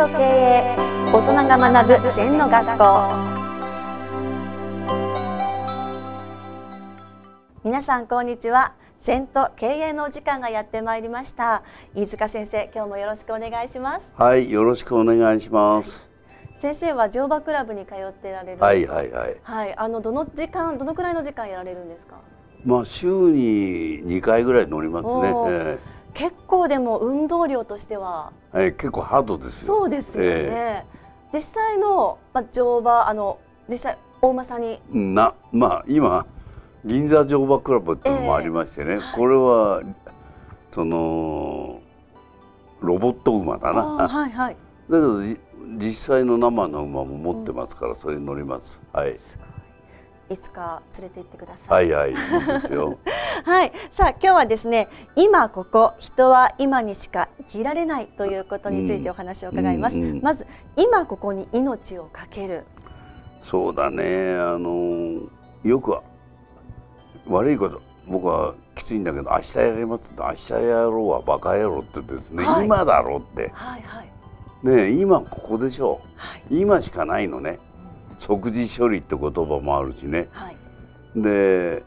と経営大人が学ぶ禅の学校。皆さんこんにちは。禅と経営のお時間がやってまいりました。飯塚先生今日もよろしくお願いします。はいよろしくお願いします、先生は乗馬クラブに通ってられる。はい、はいはい。はいあのどの時間どのくらいの時間やられるんですか？まあ週に2回ぐらい乗りますね、おー。え結構でも運動量としてはえはい結構ハードですよ。そうですよね、え実際の、まあ、乗馬あの実際大馬さんに。えなまあ今銀座乗馬クラブっていうのもありましてね、これはそのロボット馬だあなーはいはい。だけどじ実際の生の馬も持ってますから、それに乗ります。はい。すごいいつか連れて行ってください。はいはいですよ。はい、さあ今日はですね今ここ人は今にしか生きられないということについてお話を伺います、うんうんまず今ここに命をかける。そうだね。あのよく悪いこと僕はきついんだけど明日やりますって明日やろうはバカ野郎ってですね、はい。今だろうって。はいはい。ね今ここでしょ。はい、今しかないのね即時処理って言葉もあるしね。はい、で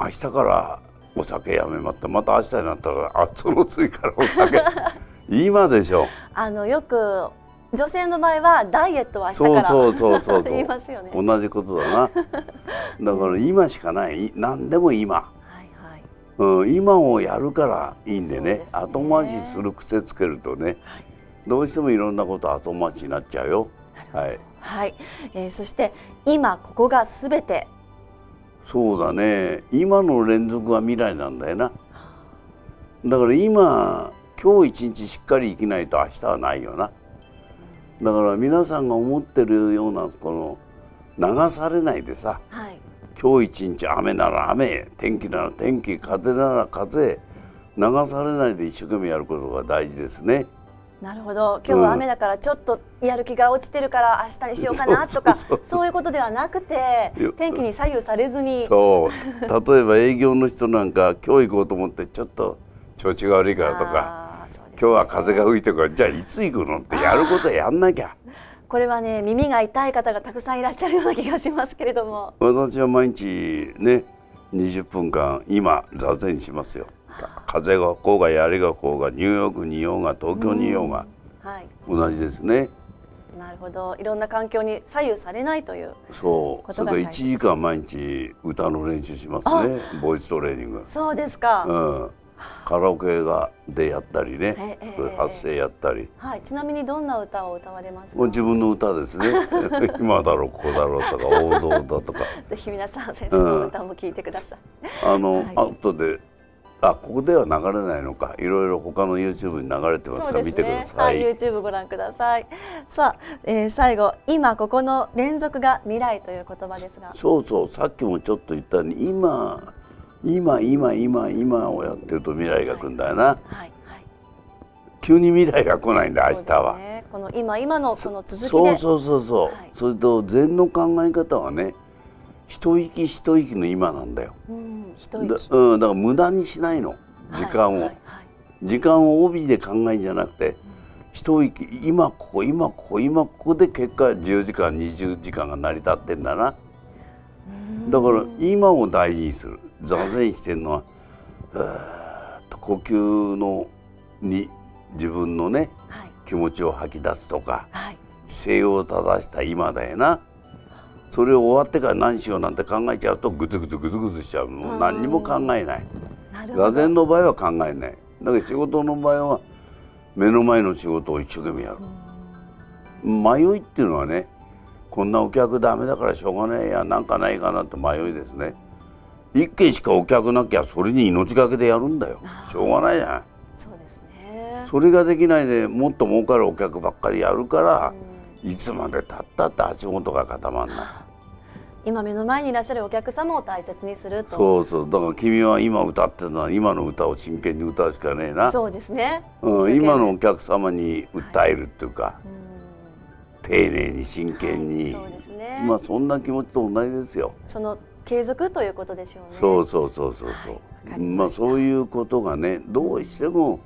明日からお酒やめまってまた明日になったらあその次からお酒。今でしょ。あのよく女性の場合はダイエットは明日からそうそうそうそう いますよね。同じことだな。だから今しかない。何でも今。はいはい。うん、今をやるからいいんでね。ね。後回しする癖つけるとね。はい。どうしてもいろんなこと後回しになっちゃうよ。はい、はい、えー、そして今ここがすべて。そうだね。今の連続が未来なんだよな。だから今今日一日しっかり生きないと明日はないよな。だから皆さんが思ってるようなこの流されないでさ。はい。今日一日雨なら雨天気なら天気風なら風流されないで一生懸命やることが大事ですね。なるほど。今日は雨だからちょっとやる気が落ちてるから明日にしようかなとかそういうことではなくて天気に左右されずに。そう。例えば営業の人なんか今日行こうと思ってちょっと調子が悪いからとかね。今日は風が吹いてるからじゃあいつ行くのってやることはやんなきゃ。これはね耳が痛い方がたくさんいらっしゃるような気がしますけれども。私は毎日ね20分間今座禅しますよ風がこうが槍がこうがニューヨークにいようが東京にいようがはい。同じですね。なるほど。いろんな環境に左右されないというそう。それからが大切。1時間毎日歌の練習しますね。ボイストレーニング。そうですか、うん。カラオケがでやったりね。ええそれ発声やったり。はい。ちなみにどんな歌を歌われますか？自分の歌ですね。今だろうここだろうとか王道だとか。ぜひ皆さん先生の歌も聞いてください、あの、はい。後であここでは流れないのかいろいろ他の YouTube に流れてますから見てくださはいい、YouTube ご覧ください。さあ、えー最後、今ここの連続が未来という言葉ですが。そうそうさっきもちょっと言ったように今今今今今をやってると未来が来るんだよな、はい、はい。急に未来が来ないんだ明日は。ね、この今今のこの続きで。そうそうそうそう、はいそれと禅の考え方はね一息一息の今なんだよ。うん、一だ,、息。うん、だから無駄にしないの。時間を、はいはい。はい時間を帯で考えんじゃなくて一息今ここ今ここ今ここで結果10時間20時間が成り立ってんだな。うん。だから今を大事にする。座禅してるのはうーっと呼吸のに自分のねはい、気持ちを吐き出すとかはい、姿勢を正した今だよなそれを終わってから何しようなんて考えちゃうとグズグズグズグズしちゃうもう何にも考えない。座禅の場合は考えない。だけど仕事の場合は目の前の仕事を一生懸命やる。迷いっていうのはねこんなお客ダメだからしょうがないやなんかないかなって迷いですね。一件しかお客なきゃそれに命がけでやるんだよ。しょうがないじゃんそうですね。それができないでもっと儲かるお客ばっかりやるからうんいつまでたったって足元が固まんない今目の前にいらっしゃるお客様を大切にすると。そうそうだから君は今歌ってるのは今の歌を真剣に歌うしかねえなそうですね。うん、今のお客様に訴えるっていうか、うん丁寧に真剣に、はいそうですね。まあそんな気持ちと同じですよ。その継続ということでしょうね。そうそうそうそうそう、はいまあそういうことがねどうしても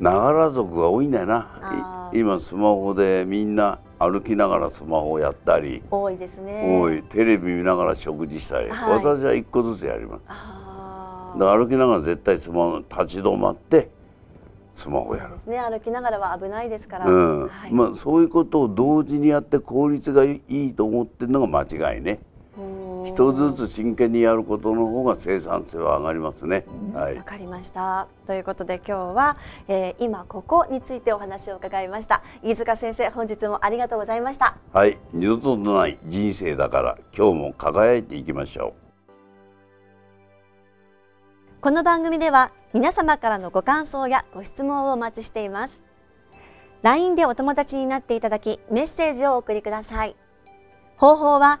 ながら族が多いんだよな。あ今スマホでみんな歩きながらスマホをやったり多いですね。多い。テレビ見ながら食事したり、はい。私は一個ずつやります。だから歩きながら絶対スマホ立ち止まってスマホやる。で、すね。歩きながらは危ないですから、うん。はい。まあ、そういうことを同時にやって効率がいいと思ってるのが間違いね。うん一つずつ真剣にやることの方が生産性は上がりますね。はい。わかりました。ということで今日は、えー今ここについてお話を伺いました。飯塚先生本日もありがとうございました。はい、二度とない人生だから今日も輝いていきましょう。この番組では皆様からのご感想やご質問をお待ちしています。LINE でお友達になっていただきメッセージをお送りください。方法は